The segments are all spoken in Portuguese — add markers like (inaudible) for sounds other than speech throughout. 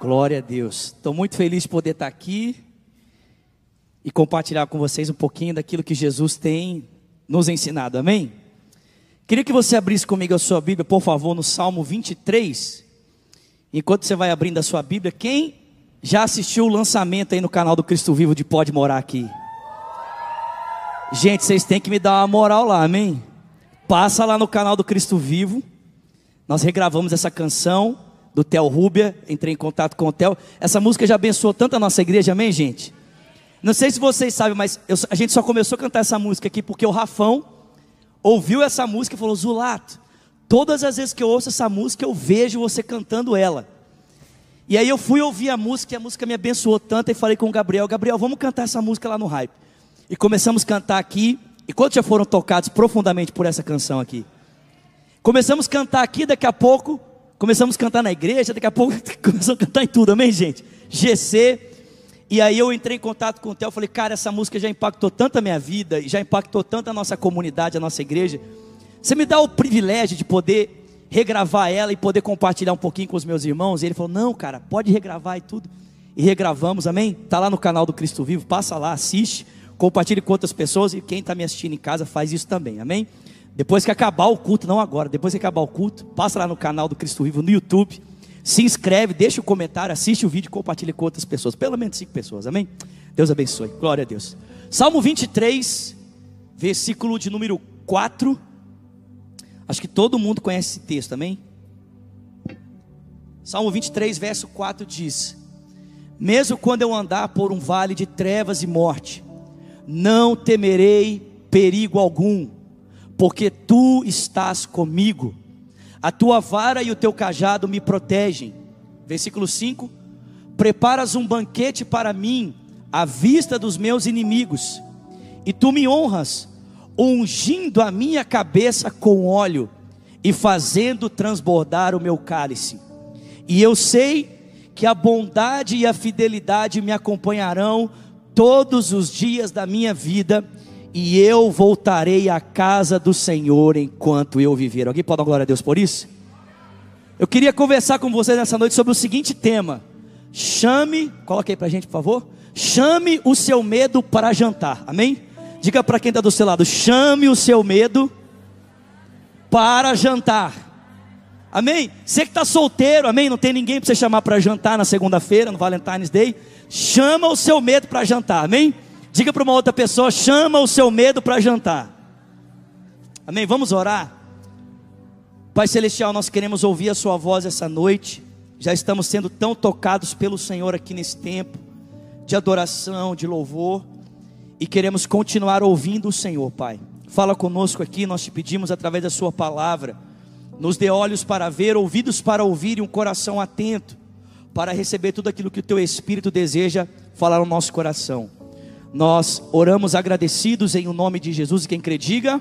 Glória a Deus. Estou muito feliz de poder estar aqui e compartilhar com vocês um pouquinho daquilo que Jesus tem nos ensinado. Amém? Queria que você abrisse comigo a sua Bíblia, por favor, no Salmo 23. Enquanto você vai abrindo a sua Bíblia, quem já assistiu o lançamento aí no canal do Cristo Vivo de Pode Morar aqui? Gente, vocês têm que me dar uma moral lá, amém? Passa lá no canal do Cristo Vivo. Nós regravamos essa canção do Theo Rúbia, entrei em contato com o Theo. Essa música já abençoou tanto a nossa igreja, amém, gente? Não sei se vocês sabem, mas eu, a gente só começou a cantar essa música aqui porque o Rafão ouviu essa música e falou: Zulato, todas as vezes que eu ouço essa música, eu vejo você cantando ela. E aí eu fui ouvir a música e a música me abençoou tanto e falei com o Gabriel: Gabriel, vamos cantar essa música lá no hype. E começamos a cantar aqui. E quantos já foram tocados profundamente por essa canção aqui? Começamos a cantar aqui, daqui a pouco, começamos a cantar na igreja, daqui a pouco (laughs) começamos a cantar em tudo, amém, gente? GC. E aí eu entrei em contato com o Theo, falei, cara, essa música já impactou tanto a minha vida, já impactou tanto a nossa comunidade, a nossa igreja. Você me dá o privilégio de poder regravar ela e poder compartilhar um pouquinho com os meus irmãos? E ele falou, não, cara, pode regravar e tudo. E regravamos, amém? Tá lá no canal do Cristo Vivo, passa lá, assiste compartilhe com outras pessoas e quem está me assistindo em casa faz isso também, amém? Depois que acabar o culto, não agora, depois que acabar o culto, passa lá no canal do Cristo Vivo no YouTube, se inscreve, deixa o um comentário, assiste o vídeo e compartilhe com outras pessoas, pelo menos cinco pessoas, amém? Deus abençoe, glória a Deus. Salmo 23, versículo de número 4. Acho que todo mundo conhece esse texto, amém? Salmo 23, verso 4 diz: Mesmo quando eu andar por um vale de trevas e morte, não temerei perigo algum, porque tu estás comigo, a tua vara e o teu cajado me protegem. Versículo 5: Preparas um banquete para mim, à vista dos meus inimigos, e tu me honras, ungindo a minha cabeça com óleo e fazendo transbordar o meu cálice. E eu sei que a bondade e a fidelidade me acompanharão todos os dias da minha vida, e eu voltarei à casa do Senhor enquanto eu viver. Alguém pode dar glória a Deus por isso? Eu queria conversar com vocês nessa noite sobre o seguinte tema: chame, coloque aí para a gente, por favor. Chame o seu medo para jantar, amém? Diga para quem está do seu lado: chame o seu medo para jantar. Amém? Você que está solteiro, amém? Não tem ninguém para você chamar para jantar na segunda-feira, no Valentine's Day. Chama o seu medo para jantar, amém? Diga para uma outra pessoa: chama o seu medo para jantar. Amém? Vamos orar. Pai Celestial, nós queremos ouvir a Sua voz essa noite. Já estamos sendo tão tocados pelo Senhor aqui nesse tempo de adoração, de louvor, e queremos continuar ouvindo o Senhor, Pai. Fala conosco aqui, nós te pedimos através da Sua palavra nos dê olhos para ver, ouvidos para ouvir e um coração atento para receber tudo aquilo que o teu Espírito deseja falar no nosso coração. Nós oramos agradecidos em o nome de Jesus e quem crê diga.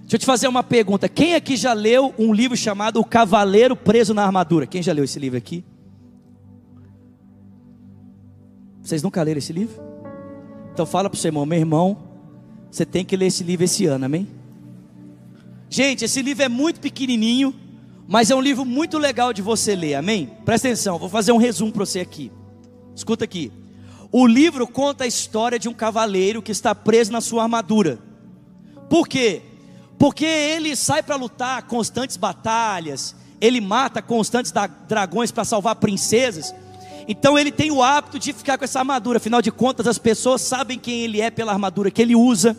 Deixa eu te fazer uma pergunta. Quem aqui já leu um livro chamado O Cavaleiro Preso na Armadura? Quem já leu esse livro aqui? Vocês nunca leram esse livro? Então fala para o seu irmão, meu irmão, você tem que ler esse livro esse ano, amém? Gente, esse livro é muito pequenininho, mas é um livro muito legal de você ler, amém? Presta atenção, vou fazer um resumo para você aqui. Escuta aqui. O livro conta a história de um cavaleiro que está preso na sua armadura. Por quê? Porque ele sai para lutar constantes batalhas, ele mata constantes dragões para salvar princesas. Então ele tem o hábito de ficar com essa armadura. Afinal de contas, as pessoas sabem quem ele é pela armadura que ele usa.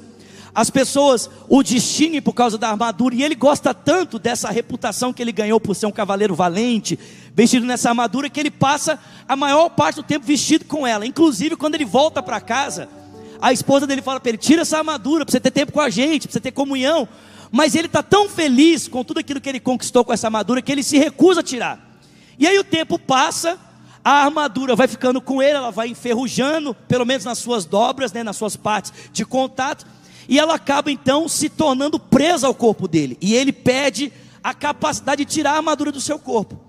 As pessoas o distinguem por causa da armadura, e ele gosta tanto dessa reputação que ele ganhou por ser um cavaleiro valente, vestido nessa armadura, que ele passa a maior parte do tempo vestido com ela. Inclusive, quando ele volta para casa, a esposa dele fala para ele: tira essa armadura para você ter tempo com a gente, para você ter comunhão. Mas ele está tão feliz com tudo aquilo que ele conquistou com essa armadura que ele se recusa a tirar. E aí o tempo passa, a armadura vai ficando com ele, ela vai enferrujando, pelo menos nas suas dobras, né, nas suas partes de contato e ela acaba então se tornando presa ao corpo dele, e ele pede a capacidade de tirar a armadura do seu corpo.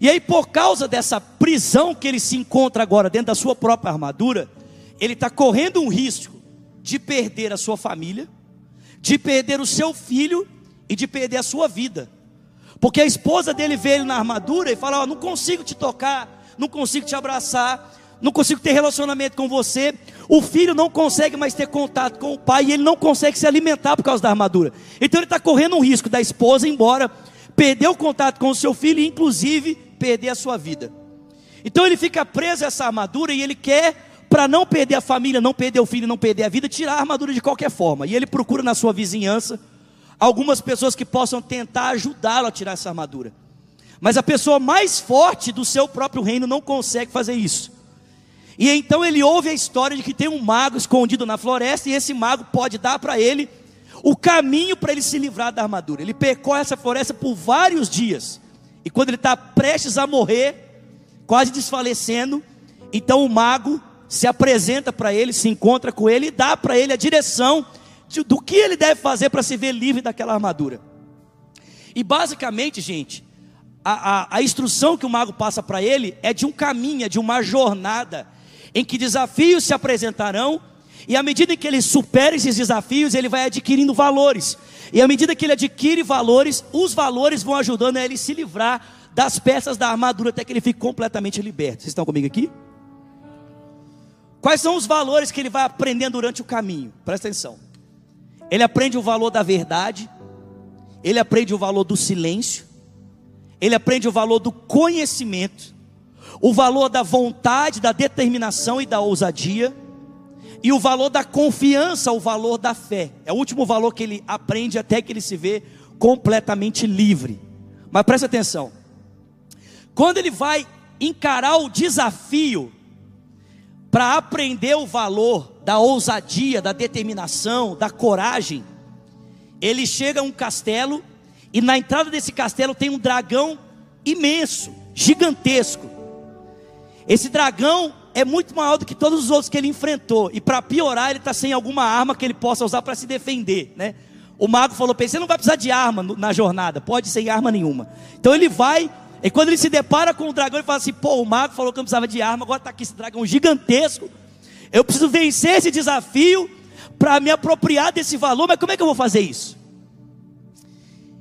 E aí, por causa dessa prisão que ele se encontra agora dentro da sua própria armadura, ele está correndo um risco de perder a sua família, de perder o seu filho e de perder a sua vida. Porque a esposa dele vê ele na armadura e fala: oh, Não consigo te tocar, não consigo te abraçar, não consigo ter relacionamento com você. O filho não consegue mais ter contato com o pai e ele não consegue se alimentar por causa da armadura. Então ele está correndo um risco da esposa ir embora, perder o contato com o seu filho e, inclusive, perder a sua vida. Então ele fica preso a essa armadura e ele quer, para não perder a família, não perder o filho, não perder a vida, tirar a armadura de qualquer forma. E ele procura na sua vizinhança algumas pessoas que possam tentar ajudá-lo a tirar essa armadura. Mas a pessoa mais forte do seu próprio reino não consegue fazer isso. E então ele ouve a história de que tem um mago escondido na floresta e esse mago pode dar para ele o caminho para ele se livrar da armadura. Ele percorre essa floresta por vários dias. E quando ele está prestes a morrer, quase desfalecendo, então o mago se apresenta para ele, se encontra com ele e dá para ele a direção de, do que ele deve fazer para se ver livre daquela armadura. E basicamente, gente, a, a, a instrução que o mago passa para ele é de um caminho, é de uma jornada em que desafios se apresentarão, e à medida que ele supera esses desafios, ele vai adquirindo valores. E à medida que ele adquire valores, os valores vão ajudando a ele se livrar das peças da armadura até que ele fique completamente liberto. Vocês estão comigo aqui? Quais são os valores que ele vai aprendendo durante o caminho? Presta atenção. Ele aprende o valor da verdade, ele aprende o valor do silêncio, ele aprende o valor do conhecimento, o valor da vontade, da determinação e da ousadia, e o valor da confiança, o valor da fé. É o último valor que ele aprende até que ele se vê completamente livre. Mas preste atenção: quando ele vai encarar o desafio para aprender o valor da ousadia, da determinação, da coragem, ele chega a um castelo e na entrada desse castelo tem um dragão imenso, gigantesco. Esse dragão é muito maior do que todos os outros que ele enfrentou. E para piorar, ele está sem alguma arma que ele possa usar para se defender, né? O mago falou para ele: você não vai precisar de arma na jornada, pode sem arma nenhuma. Então ele vai, e quando ele se depara com o dragão, ele fala assim: pô, o mago falou que não precisava de arma, agora está aqui esse dragão gigantesco. Eu preciso vencer esse desafio para me apropriar desse valor, mas como é que eu vou fazer isso?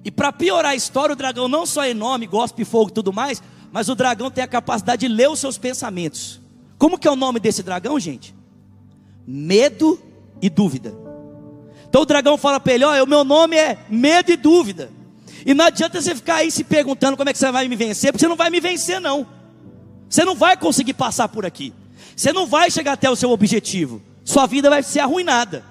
E para piorar a história, o dragão não só é enorme, gospe fogo e tudo mais, mas o dragão tem a capacidade de ler os seus pensamentos. Como que é o nome desse dragão, gente? Medo e dúvida. Então o dragão fala para ele: Olha, o meu nome é medo e dúvida. E não adianta você ficar aí se perguntando como é que você vai me vencer, porque você não vai me vencer, não. Você não vai conseguir passar por aqui. Você não vai chegar até o seu objetivo. Sua vida vai ser arruinada.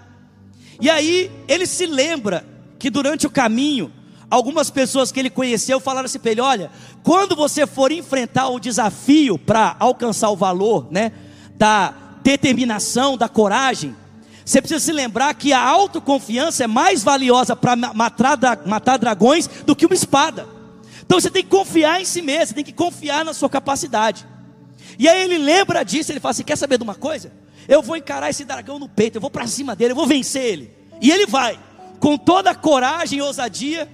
E aí ele se lembra que durante o caminho Algumas pessoas que ele conheceu falaram assim para ele: olha, quando você for enfrentar o desafio para alcançar o valor, né, da determinação, da coragem, você precisa se lembrar que a autoconfiança é mais valiosa para matar, matar dragões do que uma espada. Então você tem que confiar em si mesmo, você tem que confiar na sua capacidade. E aí ele lembra disso, ele fala assim: quer saber de uma coisa? Eu vou encarar esse dragão no peito, eu vou para cima dele, eu vou vencer ele. E ele vai, com toda a coragem e ousadia,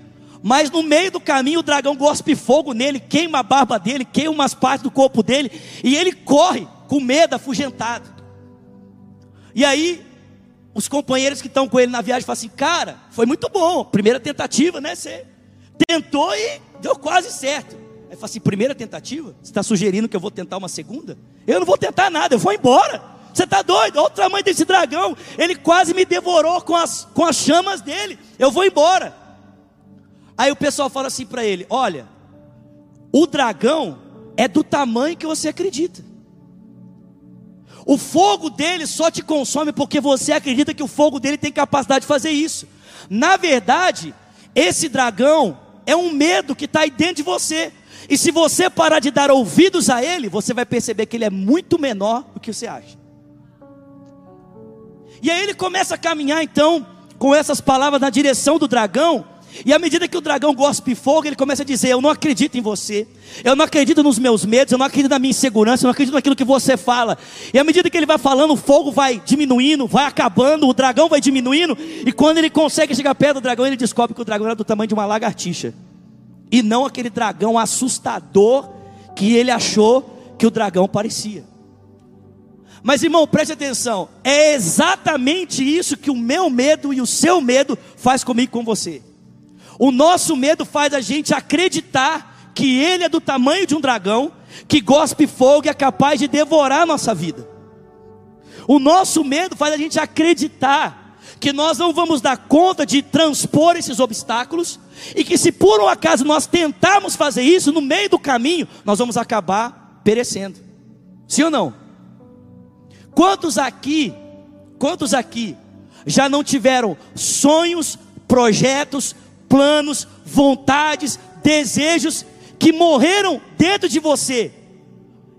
mas no meio do caminho o dragão gospe fogo nele, queima a barba dele, queima umas partes do corpo dele, e ele corre com medo, afugentado. E aí, os companheiros que estão com ele na viagem falam assim: Cara, foi muito bom, primeira tentativa, né? Você tentou e deu quase certo. Aí fala assim: Primeira tentativa? Você está sugerindo que eu vou tentar uma segunda? Eu não vou tentar nada, eu vou embora. Você está doido? Olha o tamanho desse dragão. Ele quase me devorou com as, com as chamas dele. Eu vou embora. Aí o pessoal fala assim para ele: Olha, o dragão é do tamanho que você acredita. O fogo dele só te consome porque você acredita que o fogo dele tem capacidade de fazer isso. Na verdade, esse dragão é um medo que está aí dentro de você. E se você parar de dar ouvidos a ele, você vai perceber que ele é muito menor do que você acha. E aí ele começa a caminhar então com essas palavras na direção do dragão. E à medida que o dragão gospe fogo, ele começa a dizer: Eu não acredito em você, eu não acredito nos meus medos, eu não acredito na minha insegurança, eu não acredito naquilo que você fala. E à medida que ele vai falando, o fogo vai diminuindo, vai acabando, o dragão vai diminuindo. E quando ele consegue chegar perto do dragão, ele descobre que o dragão era do tamanho de uma lagartixa, e não aquele dragão assustador que ele achou que o dragão parecia. Mas irmão, preste atenção, é exatamente isso que o meu medo e o seu medo faz comigo com você. O nosso medo faz a gente acreditar que ele é do tamanho de um dragão, que gospe fogo e é capaz de devorar a nossa vida. O nosso medo faz a gente acreditar que nós não vamos dar conta de transpor esses obstáculos e que se por um acaso nós tentarmos fazer isso no meio do caminho, nós vamos acabar perecendo. Sim ou não? Quantos aqui, quantos aqui já não tiveram sonhos, projetos, planos, vontades, desejos que morreram dentro de você,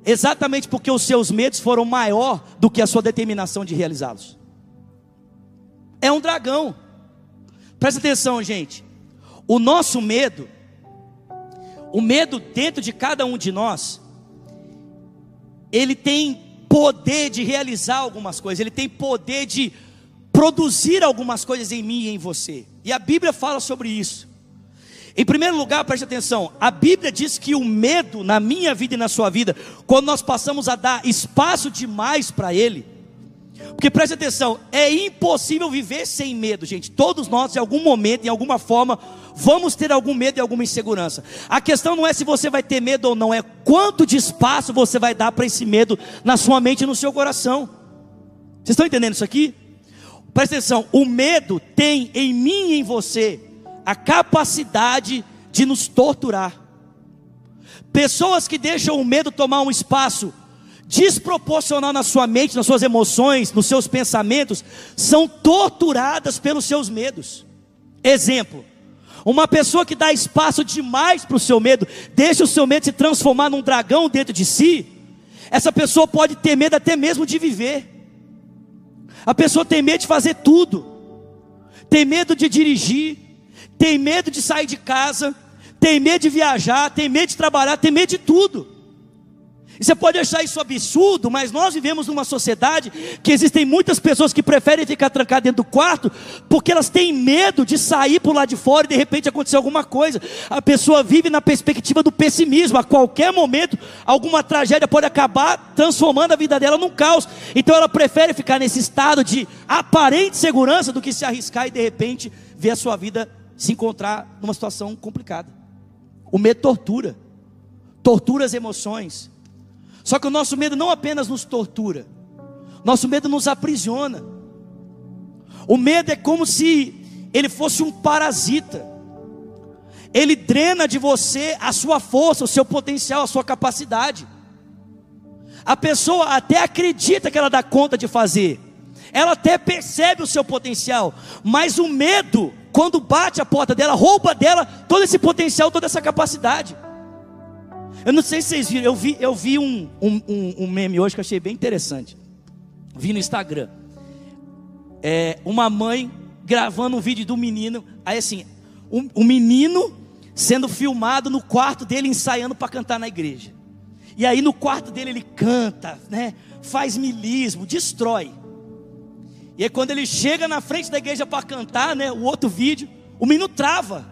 exatamente porque os seus medos foram maior do que a sua determinação de realizá-los. É um dragão. Presta atenção, gente. O nosso medo, o medo dentro de cada um de nós, ele tem poder de realizar algumas coisas, ele tem poder de produzir algumas coisas em mim e em você. E a Bíblia fala sobre isso. Em primeiro lugar, preste atenção: a Bíblia diz que o medo na minha vida e na sua vida, quando nós passamos a dar espaço demais para ele, porque preste atenção, é impossível viver sem medo, gente. Todos nós, em algum momento, em alguma forma, vamos ter algum medo e alguma insegurança. A questão não é se você vai ter medo ou não, é quanto de espaço você vai dar para esse medo na sua mente e no seu coração. Vocês estão entendendo isso aqui? Presta atenção, o medo tem em mim e em você a capacidade de nos torturar. Pessoas que deixam o medo tomar um espaço desproporcional na sua mente, nas suas emoções, nos seus pensamentos, são torturadas pelos seus medos. Exemplo: uma pessoa que dá espaço demais para o seu medo, deixa o seu medo se transformar num dragão dentro de si, essa pessoa pode ter medo até mesmo de viver. A pessoa tem medo de fazer tudo, tem medo de dirigir, tem medo de sair de casa, tem medo de viajar, tem medo de trabalhar, tem medo de tudo. E você pode achar isso absurdo, mas nós vivemos numa sociedade que existem muitas pessoas que preferem ficar trancadas dentro do quarto porque elas têm medo de sair por lá de fora e de repente acontecer alguma coisa. A pessoa vive na perspectiva do pessimismo. A qualquer momento, alguma tragédia pode acabar transformando a vida dela num caos. Então ela prefere ficar nesse estado de aparente segurança do que se arriscar e de repente ver a sua vida se encontrar numa situação complicada. O medo tortura, tortura as emoções só que o nosso medo não apenas nos tortura, nosso medo nos aprisiona. O medo é como se ele fosse um parasita. Ele drena de você a sua força, o seu potencial, a sua capacidade. A pessoa até acredita que ela dá conta de fazer. Ela até percebe o seu potencial, mas o medo, quando bate a porta dela, rouba dela todo esse potencial, toda essa capacidade. Eu não sei se vocês viram, eu vi, eu vi um, um, um meme hoje que eu achei bem interessante. Vi no Instagram. É, uma mãe gravando um vídeo do menino. Aí assim, o um, um menino sendo filmado no quarto dele ensaiando para cantar na igreja. E aí no quarto dele ele canta, né? Faz milismo, destrói. E aí quando ele chega na frente da igreja para cantar, né? O outro vídeo, o menino trava.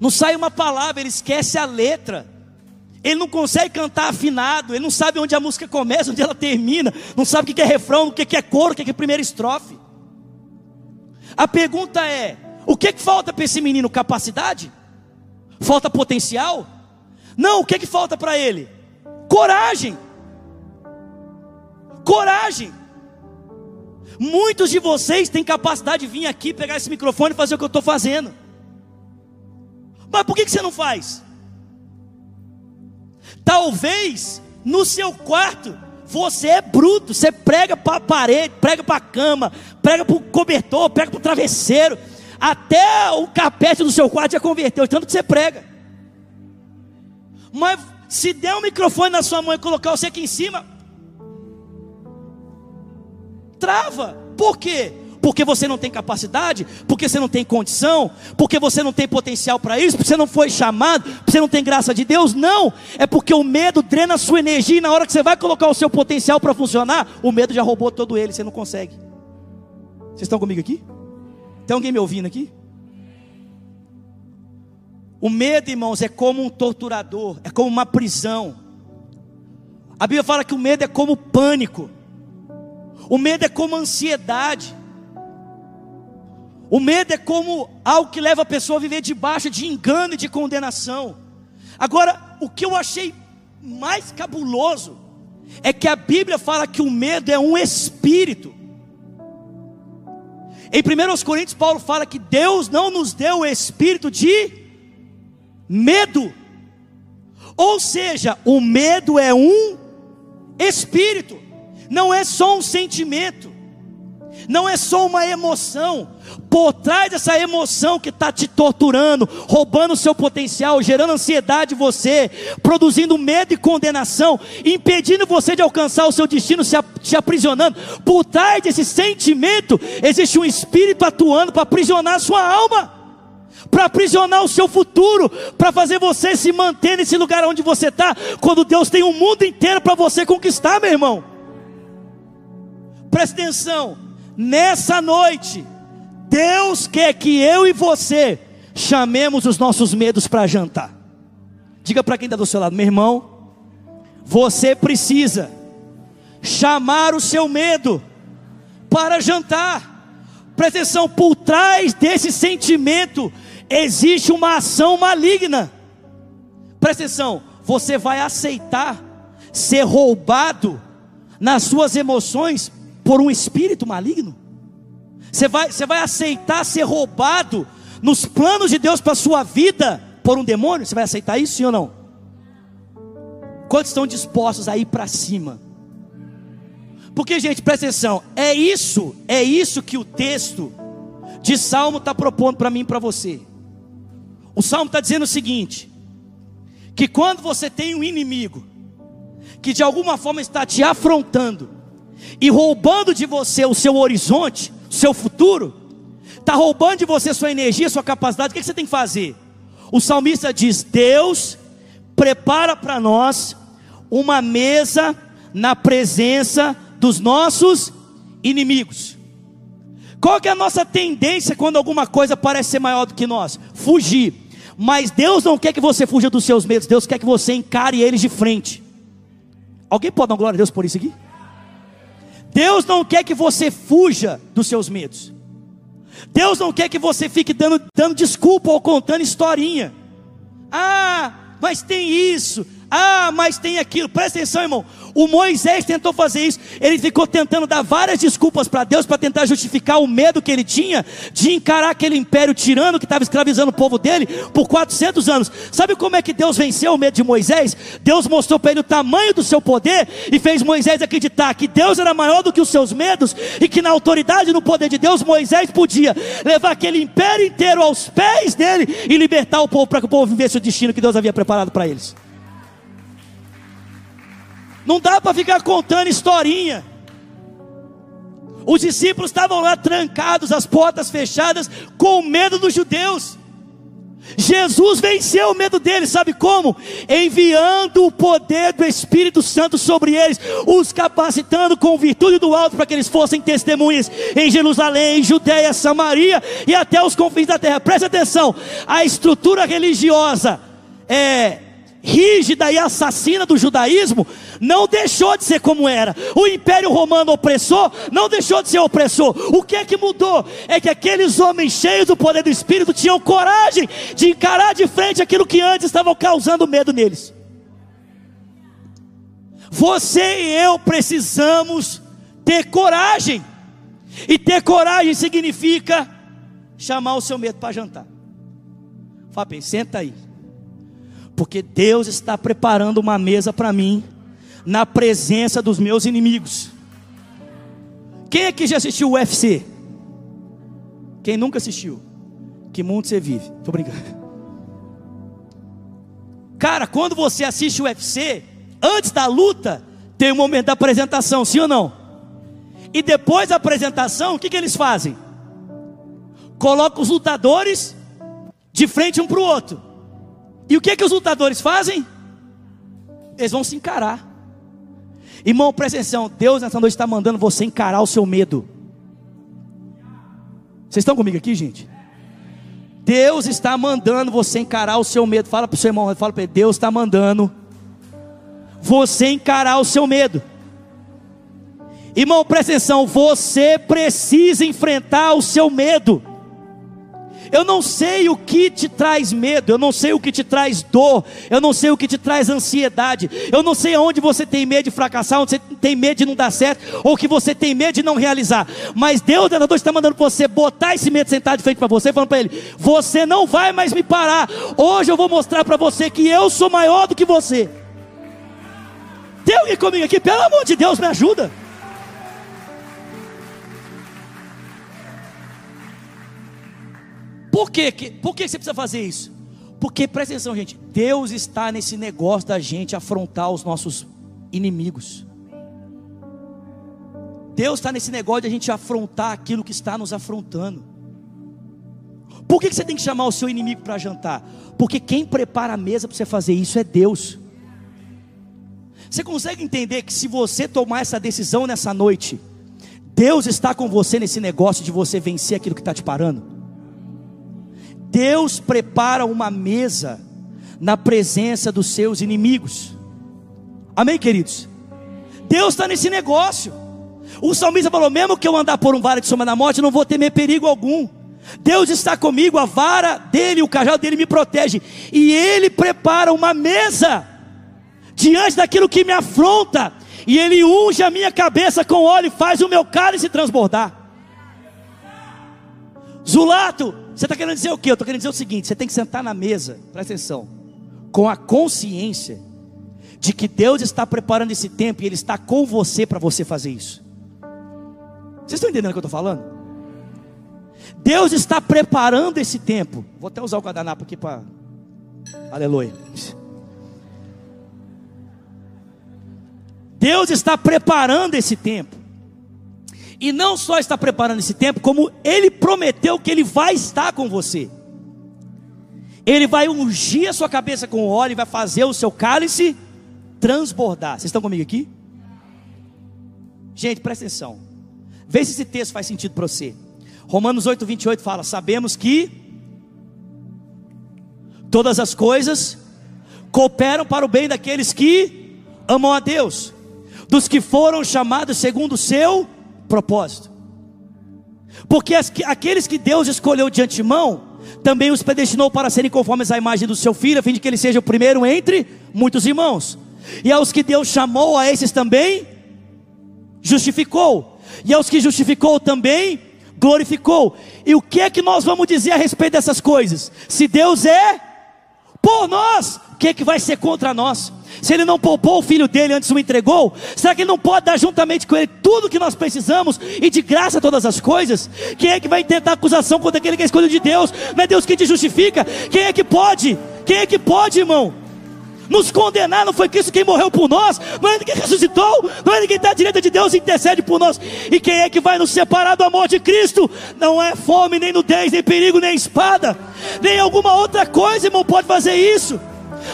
Não sai uma palavra, ele esquece a letra. Ele não consegue cantar afinado, ele não sabe onde a música começa, onde ela termina, não sabe o que é refrão, o que é coro, o que é primeira estrofe. A pergunta é: o que, que falta para esse menino? Capacidade? Falta potencial? Não, o que, que falta para ele? Coragem. Coragem. Muitos de vocês têm capacidade de vir aqui, pegar esse microfone e fazer o que eu estou fazendo. Mas por que, que você não faz? Talvez no seu quarto você é bruto, você prega para a parede, prega para a cama, prega para o cobertor, prega para o travesseiro, até o capete do seu quarto já converteu, tanto que você prega. Mas se der um microfone na sua mão e colocar você aqui em cima, trava. Por quê? Porque você não tem capacidade, porque você não tem condição, porque você não tem potencial para isso, porque você não foi chamado, porque você não tem graça de Deus. Não, é porque o medo drena a sua energia e na hora que você vai colocar o seu potencial para funcionar, o medo já roubou todo ele, você não consegue. Vocês estão comigo aqui? Tem alguém me ouvindo aqui? O medo, irmãos, é como um torturador, é como uma prisão. A Bíblia fala que o medo é como pânico, o medo é como ansiedade. O medo é como algo que leva a pessoa a viver debaixo de engano e de condenação. Agora, o que eu achei mais cabuloso é que a Bíblia fala que o medo é um espírito. Em 1 Coríntios, Paulo fala que Deus não nos deu o espírito de medo. Ou seja, o medo é um espírito, não é só um sentimento não é só uma emoção, por trás dessa emoção que está te torturando, roubando o seu potencial, gerando ansiedade em você, produzindo medo e condenação, impedindo você de alcançar o seu destino, te aprisionando, por trás desse sentimento existe um espírito atuando para aprisionar a sua alma. Para aprisionar o seu futuro, para fazer você se manter nesse lugar onde você está, quando Deus tem o um mundo inteiro para você conquistar, meu irmão. Presta atenção, Nessa noite, Deus quer que eu e você chamemos os nossos medos para jantar. Diga para quem está do seu lado, meu irmão, você precisa chamar o seu medo para jantar. Presta atenção, por trás desse sentimento existe uma ação maligna. Presta atenção, você vai aceitar ser roubado nas suas emoções por um espírito maligno? Você vai, você vai aceitar ser roubado nos planos de Deus para a sua vida por um demônio? Você vai aceitar isso, sim ou não? Quantos estão dispostos a ir para cima? Porque, gente, presta atenção, é isso, é isso que o texto de Salmo está propondo para mim e para você. O Salmo está dizendo o seguinte: que quando você tem um inimigo, que de alguma forma está te afrontando, e roubando de você o seu horizonte, o seu futuro, está roubando de você sua energia, sua capacidade, o que você tem que fazer? O salmista diz: Deus prepara para nós uma mesa na presença dos nossos inimigos. Qual que é a nossa tendência quando alguma coisa parece ser maior do que nós? Fugir. Mas Deus não quer que você fuja dos seus medos, Deus quer que você encare eles de frente. Alguém pode dar glória a Deus por isso aqui? Deus não quer que você fuja dos seus medos. Deus não quer que você fique dando, dando desculpa ou contando historinha. Ah, mas tem isso. Ah, mas tem aquilo. Presta atenção, irmão. O Moisés tentou fazer isso. Ele ficou tentando dar várias desculpas para Deus para tentar justificar o medo que ele tinha de encarar aquele império tirano que estava escravizando o povo dele por 400 anos. Sabe como é que Deus venceu o medo de Moisés? Deus mostrou para ele o tamanho do seu poder e fez Moisés acreditar que Deus era maior do que os seus medos e que na autoridade e no poder de Deus Moisés podia levar aquele império inteiro aos pés dele e libertar o povo para que o povo vivesse o destino que Deus havia preparado para eles. Não dá para ficar contando historinha. Os discípulos estavam lá trancados, as portas fechadas, com medo dos judeus. Jesus venceu o medo deles, sabe como? Enviando o poder do Espírito Santo sobre eles, os capacitando com virtude do alto para que eles fossem testemunhas em Jerusalém, em Judéia, Samaria e até os confins da terra. Preste atenção, a estrutura religiosa é rígida e assassina do judaísmo não deixou de ser como era. O império romano opressor não deixou de ser opressor. O que é que mudou? É que aqueles homens cheios do poder do Espírito tinham coragem de encarar de frente aquilo que antes estava causando medo neles. Você e eu precisamos ter coragem. E ter coragem significa chamar o seu medo para jantar. Fábio, senta aí porque Deus está preparando uma mesa para mim, na presença dos meus inimigos. Quem aqui já assistiu o UFC? Quem nunca assistiu? Que mundo você vive? Tô brincando. Cara, quando você assiste o UFC, antes da luta, tem o um momento da apresentação, sim ou não? E depois da apresentação, o que, que eles fazem? Colocam os lutadores de frente um para o outro. E o que, é que os lutadores fazem? Eles vão se encarar. Irmão, presta atenção. Deus nessa noite está mandando você encarar o seu medo. Vocês estão comigo aqui, gente? Deus está mandando você encarar o seu medo. Fala para o seu irmão, fala para ele. Deus está mandando você encarar o seu medo. Irmão, presta atenção. Você precisa enfrentar o seu medo. Eu não sei o que te traz medo, eu não sei o que te traz dor, eu não sei o que te traz ansiedade, eu não sei aonde você tem medo de fracassar, onde você tem medo de não dar certo, ou que você tem medo de não realizar. Mas Deus, Deus está mandando você botar esse medo sentado de frente para você, falando para ele: Você não vai mais me parar. Hoje eu vou mostrar para você que eu sou maior do que você. Tem alguém comigo aqui? Pelo amor de Deus, me ajuda. Por, quê? Por que você precisa fazer isso? Porque presta atenção, gente. Deus está nesse negócio da gente afrontar os nossos inimigos. Deus está nesse negócio de a gente afrontar aquilo que está nos afrontando. Por que você tem que chamar o seu inimigo para jantar? Porque quem prepara a mesa para você fazer isso é Deus. Você consegue entender que se você tomar essa decisão nessa noite, Deus está com você nesse negócio de você vencer aquilo que está te parando? Deus prepara uma mesa na presença dos seus inimigos. Amém, queridos? Deus está nesse negócio. O salmista falou: mesmo que eu andar por um vale de sombra da morte, não vou temer perigo algum. Deus está comigo, a vara dele, o cajado dele me protege, e ele prepara uma mesa diante daquilo que me afronta, e ele unge a minha cabeça com óleo e faz o meu cálice transbordar. Zulato, você está querendo dizer o quê? Eu estou querendo dizer o seguinte: você tem que sentar na mesa, presta atenção, com a consciência de que Deus está preparando esse tempo e Ele está com você para você fazer isso. Vocês estão entendendo o que eu estou falando? Deus está preparando esse tempo. Vou até usar o guardanapo aqui para. Aleluia. Deus está preparando esse tempo. E não só está preparando esse tempo, como Ele prometeu que Ele vai estar com você. Ele vai ungir a sua cabeça com óleo e vai fazer o seu cálice transbordar. Vocês estão comigo aqui? Gente, presta atenção. Vê se esse texto faz sentido para você. Romanos 8, 28 fala: Sabemos que todas as coisas cooperam para o bem daqueles que amam a Deus, dos que foram chamados segundo o seu propósito. Porque as, aqueles que Deus escolheu de antemão, também os predestinou para serem conformes à imagem do seu filho, a fim de que ele seja o primeiro entre muitos irmãos. E aos que Deus chamou, a esses também justificou. E aos que justificou também glorificou. E o que é que nós vamos dizer a respeito dessas coisas? Se Deus é por nós, o que é que vai ser contra nós? Se ele não poupou o filho dele antes o entregou, será que ele não pode dar juntamente com ele tudo que nós precisamos e de graça todas as coisas? Quem é que vai tentar acusação contra aquele que é escolhido de Deus? Não é Deus que te justifica? Quem é que pode? Quem é que pode, irmão? nos condenar, não foi Cristo quem morreu por nós, não é ele quem ressuscitou, não é ele quem está à direita de Deus e intercede por nós. E quem é que vai nos separar do amor de Cristo? Não é fome, nem nudez, nem perigo, nem espada, nem alguma outra coisa, irmão, pode fazer isso.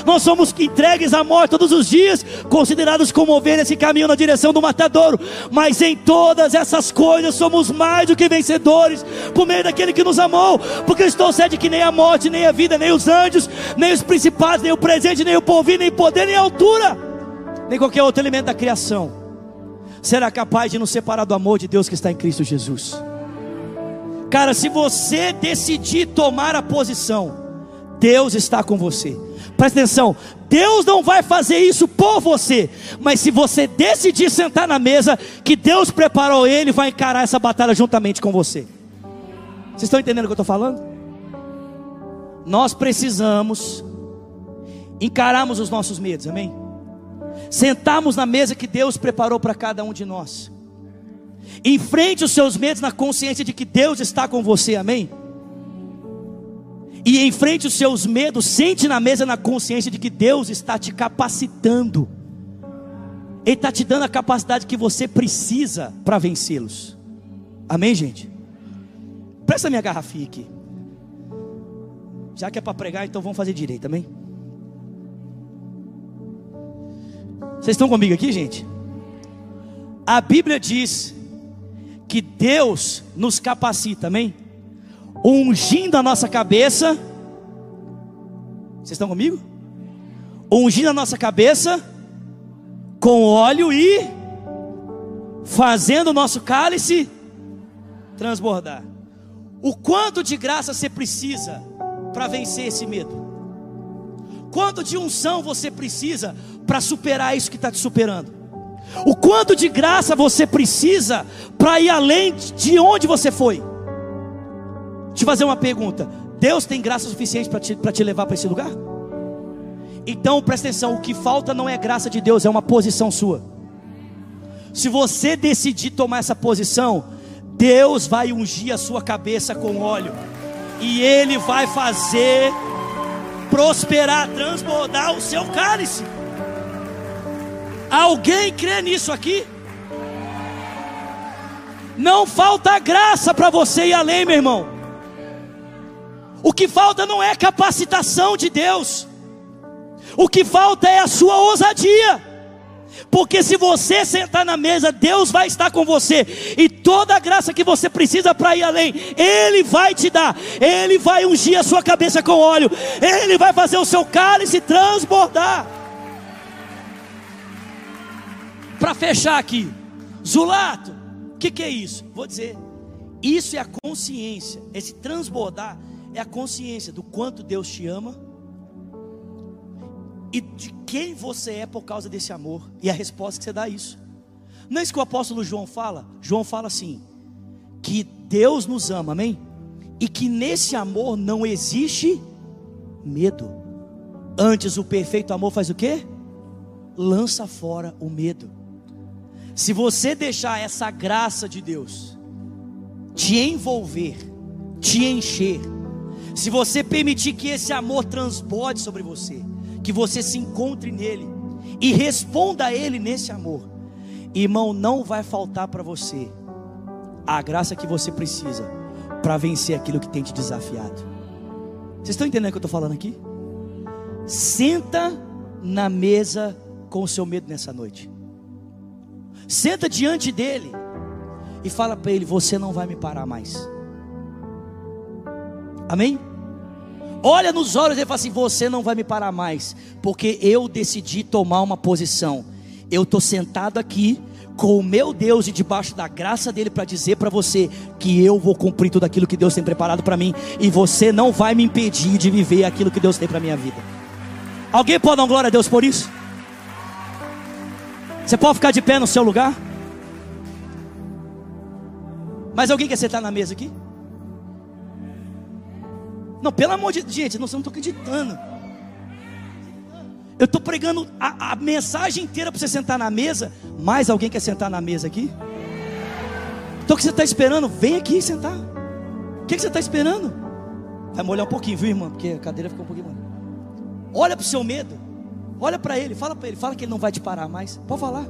Nós somos entregues à morte todos os dias, considerados como ovelhas que caminham na direção do matadouro. Mas em todas essas coisas somos mais do que vencedores, por meio daquele que nos amou. Porque estou certo que nem a morte, nem a vida, nem os anjos, nem os principados, nem o presente, nem o porvir, nem o poder, nem a altura, nem qualquer outro elemento da criação será capaz de nos separar do amor de Deus que está em Cristo Jesus. Cara, se você decidir tomar a posição, Deus está com você. Presta atenção, Deus não vai fazer isso por você, mas se você decidir sentar na mesa que Deus preparou, Ele vai encarar essa batalha juntamente com você. Vocês estão entendendo o que eu estou falando? Nós precisamos encararmos os nossos medos, amém? Sentarmos na mesa que Deus preparou para cada um de nós. Enfrente os seus medos na consciência de que Deus está com você, amém? E enfrente os seus medos, sente na mesa na consciência de que Deus está te capacitando. Ele está te dando a capacidade que você precisa para vencê-los. Amém, gente? Presta minha garrafinha aqui. Já que é para pregar, então vamos fazer direito, amém? Vocês estão comigo aqui, gente? A Bíblia diz que Deus nos capacita, amém? Ungindo a nossa cabeça. Vocês estão comigo? Ungindo a nossa cabeça com óleo e fazendo o nosso cálice transbordar. O quanto de graça você precisa para vencer esse medo? Quanto de unção você precisa para superar isso que está te superando? O quanto de graça você precisa para ir além de onde você foi? Te fazer uma pergunta: Deus tem graça suficiente para te, te levar para esse lugar? Então presta atenção: o que falta não é graça de Deus, é uma posição sua. Se você decidir tomar essa posição, Deus vai ungir a sua cabeça com óleo, e Ele vai fazer prosperar, transbordar o seu cálice. Alguém crê nisso aqui? Não falta graça para você ir além, meu irmão. O que falta não é capacitação de Deus, o que falta é a sua ousadia. Porque se você sentar na mesa, Deus vai estar com você, e toda a graça que você precisa para ir além, Ele vai te dar, Ele vai ungir a sua cabeça com óleo, Ele vai fazer o seu cálice transbordar. Para fechar aqui, Zulato, o que, que é isso? Vou dizer, isso é a consciência, esse transbordar é a consciência do quanto Deus te ama e de quem você é por causa desse amor, e a resposta que você dá é isso. Não é isso que o apóstolo João fala? João fala assim: que Deus nos ama, amém? E que nesse amor não existe medo. Antes o perfeito amor faz o quê? Lança fora o medo. Se você deixar essa graça de Deus te envolver, te encher, se você permitir que esse amor transborde sobre você, que você se encontre nele e responda a ele nesse amor, irmão, não vai faltar para você a graça que você precisa para vencer aquilo que tem te desafiado. Vocês estão entendendo o que eu estou falando aqui? Senta na mesa com o seu medo nessa noite. Senta diante dele e fala para ele: Você não vai me parar mais. Amém? Olha nos olhos e fala assim: Você não vai me parar mais, porque eu decidi tomar uma posição. Eu estou sentado aqui com o meu Deus e debaixo da graça dele para dizer para você que eu vou cumprir tudo aquilo que Deus tem preparado para mim e você não vai me impedir de viver aquilo que Deus tem para minha vida. Alguém pode dar glória a Deus por isso? Você pode ficar de pé no seu lugar? Mas alguém quer sentar na mesa aqui? Não, pelo amor de Deus, gente, não, não estou acreditando. Eu estou pregando a, a, mensagem inteira para você sentar na mesa. Mais alguém quer sentar na mesa aqui? Então o que você está esperando? Vem aqui sentar. O que, que você está esperando? Vai molhar um pouquinho, viu, irmã? Porque a cadeira ficou um pouquinho. Olha para o seu medo. Olha para ele. Fala para ele. Fala que ele não vai te parar mais. Pode falar.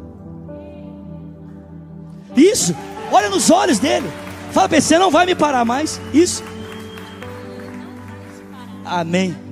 Isso. Olha nos olhos dele. Fala para ele. Você não vai me parar mais. Isso. Amém.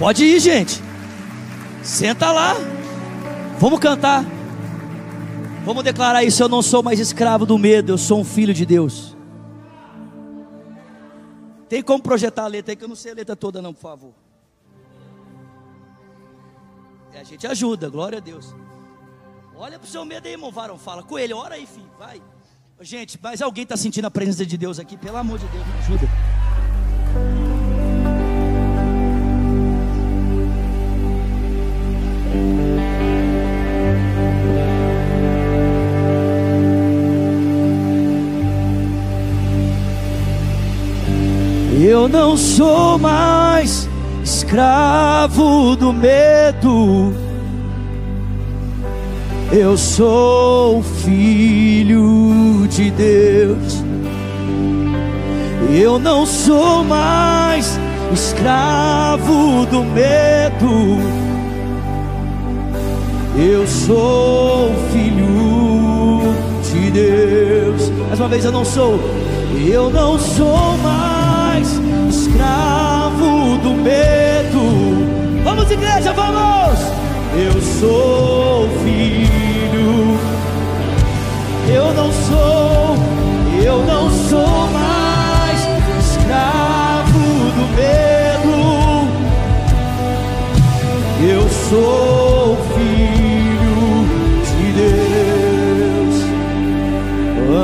Pode ir, gente. Senta lá. Vamos cantar. Vamos declarar isso. Eu não sou mais escravo do medo, eu sou um filho de Deus. Tem como projetar a letra aí que eu não sei a letra toda, não, por favor. A gente ajuda, glória a Deus. Olha para o seu medo aí, irmão Varão. Fala com ele, ora aí, filho, vai. Gente, mas alguém está sentindo a presença de Deus aqui? Pelo amor de Deus, me ajuda. Não sou mais escravo do medo. Eu sou filho de Deus. Eu não sou mais escravo do medo. Eu sou filho de Deus. Mais uma vez, eu não sou. Eu não sou mais escravo do medo. Vamos, igreja, vamos! Eu sou filho. Eu não sou, eu não sou mais escravo do medo. Eu sou filho de Deus.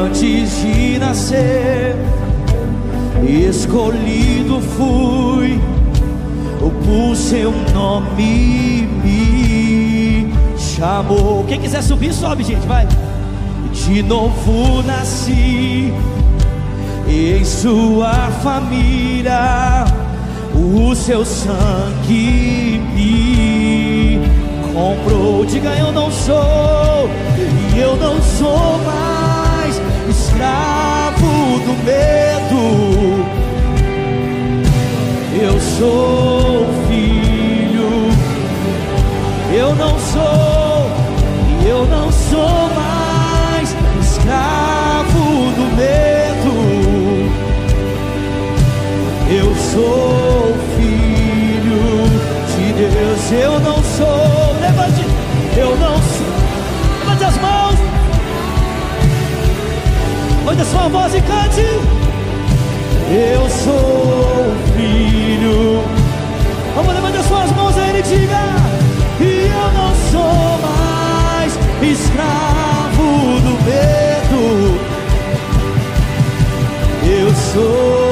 Antes de nascer, escolhido fui o seu nome me chamou. Quem quiser subir, sobe, gente, vai. De novo nasci em sua família. O seu sangue me comprou. Diga eu não sou, e eu não sou mais escravo do medo. Eu sou filho, eu não sou, eu não sou mais escravo do medo. Eu sou filho de Deus, eu não sou. Levante, eu não sou. Olha a sua voz e cante. Eu sou filho. Vamos levantar suas mãos a ele diga: E eu não sou mais escravo do medo. Eu sou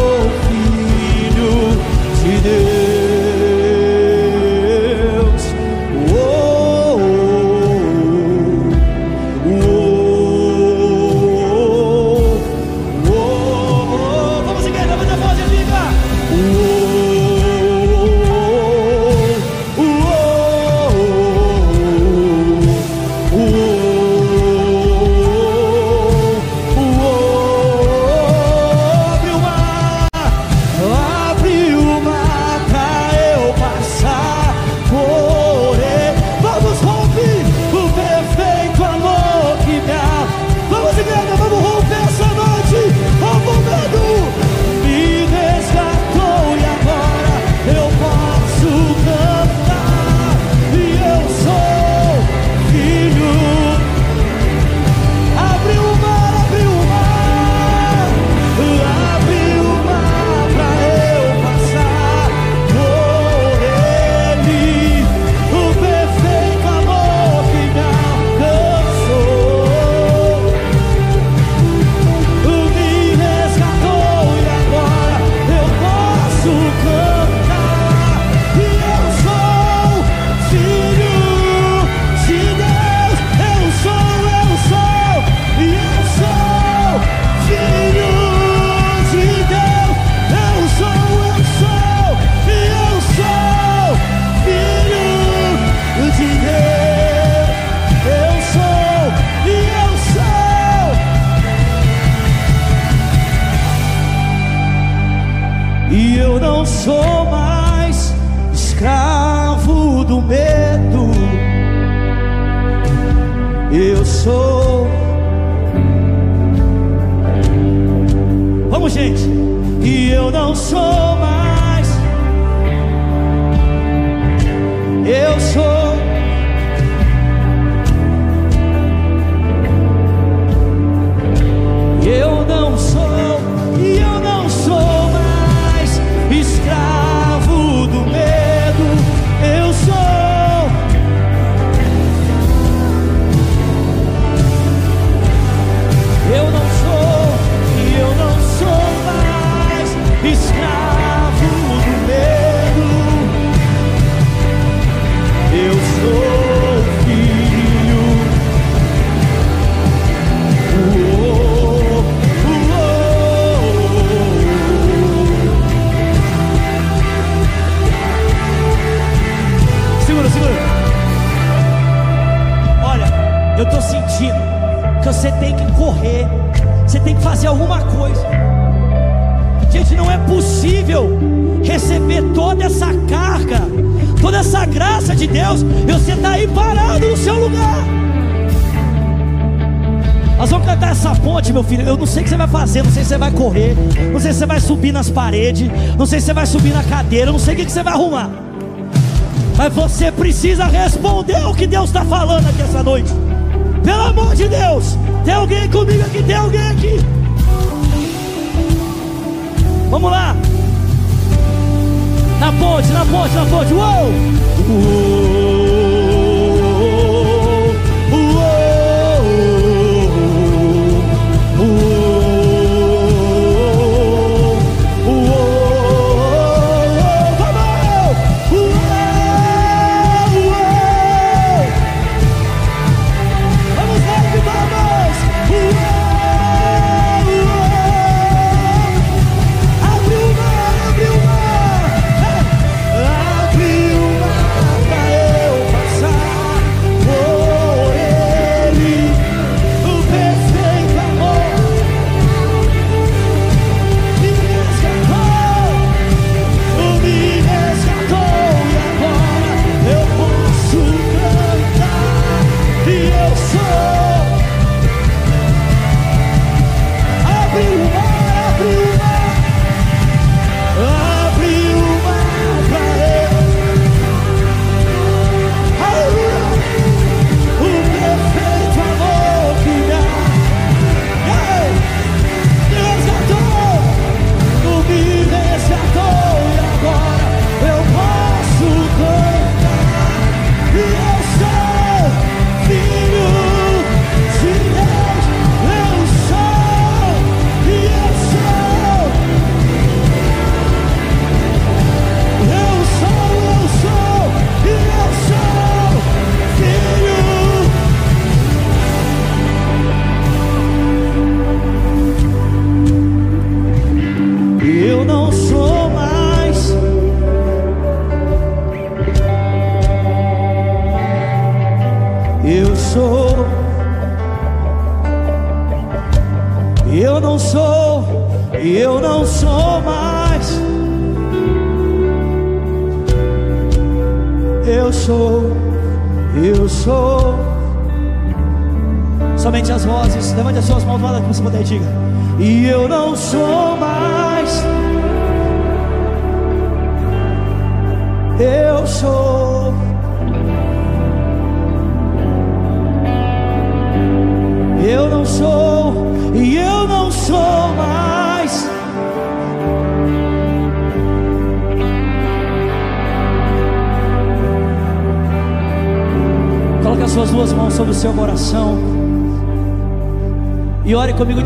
fazer, não sei se você vai correr, não sei se você vai subir nas paredes, não sei se você vai subir na cadeira, não sei o que você vai arrumar. Mas você precisa responder o que Deus está falando aqui essa noite. Pelo amor de Deus, tem alguém comigo aqui? Tem alguém aqui? Vamos lá. Na ponte, na ponte, na ponte. Uou! Uou!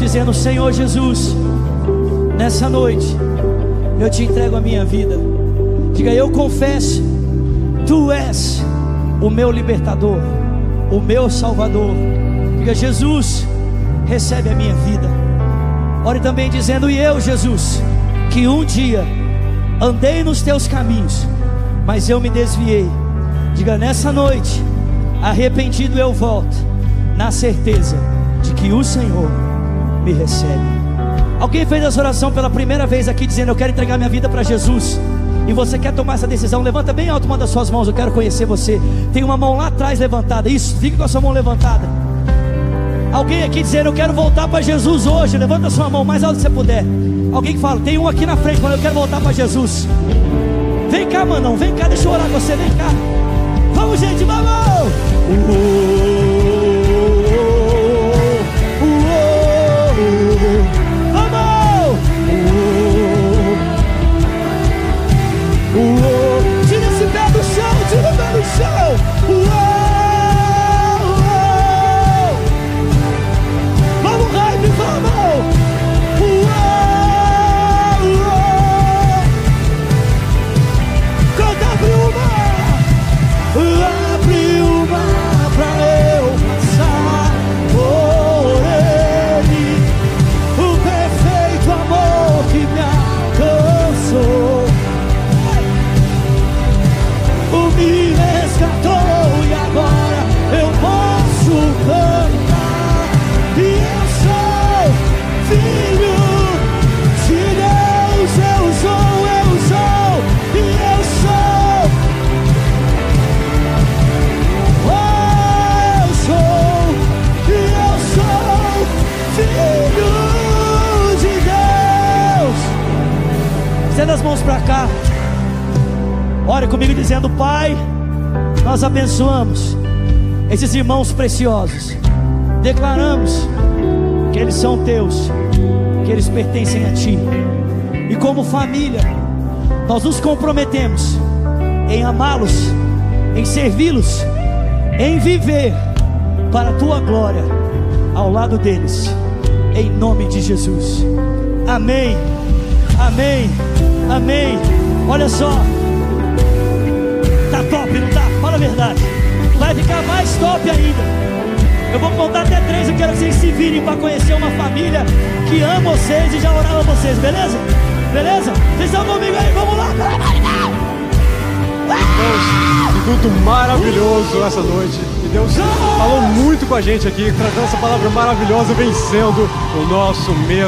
Dizendo: Senhor Jesus, nessa noite eu te entrego a minha vida. Diga, eu confesso, Tu és o meu libertador, o meu salvador. Diga, Jesus, recebe a minha vida. Ore também dizendo: E eu, Jesus, que um dia andei nos teus caminhos, mas eu me desviei. Diga, nessa noite, arrependido eu volto, na certeza de que o Senhor me recebe. Alguém fez essa oração pela primeira vez aqui, dizendo: Eu quero entregar minha vida para Jesus. E você quer tomar essa decisão? Levanta bem alto uma das suas mãos. Eu quero conhecer você. Tem uma mão lá atrás levantada. Isso, fique com a sua mão levantada. Alguém aqui dizendo: Eu quero voltar para Jesus hoje. Levanta a sua mão mais alto que você puder. Alguém que fala: Tem um aqui na frente, falando: Eu quero voltar para Jesus. Vem cá, manão. Vem cá, deixa eu orar com você. Vem cá. Vamos, gente, vamos. Uh. Dizendo: Pai, nós abençoamos esses irmãos preciosos. Declaramos que eles são teus, que eles pertencem a ti. E como família, nós nos comprometemos em amá-los, em servi-los, em viver para a tua glória ao lado deles, em nome de Jesus. Amém, amém, amém. Olha só, top, não tá? Fala a verdade, vai ficar mais top ainda. Eu vou contar até três, eu quero que vocês se virem para conhecer uma família que ama vocês e já orava vocês, beleza? Beleza? Vocês estão comigo aí? Vamos lá, culto maravilhoso essa noite. E Deus falou muito com a gente aqui, trazendo essa palavra maravilhosa, vencendo o nosso medo.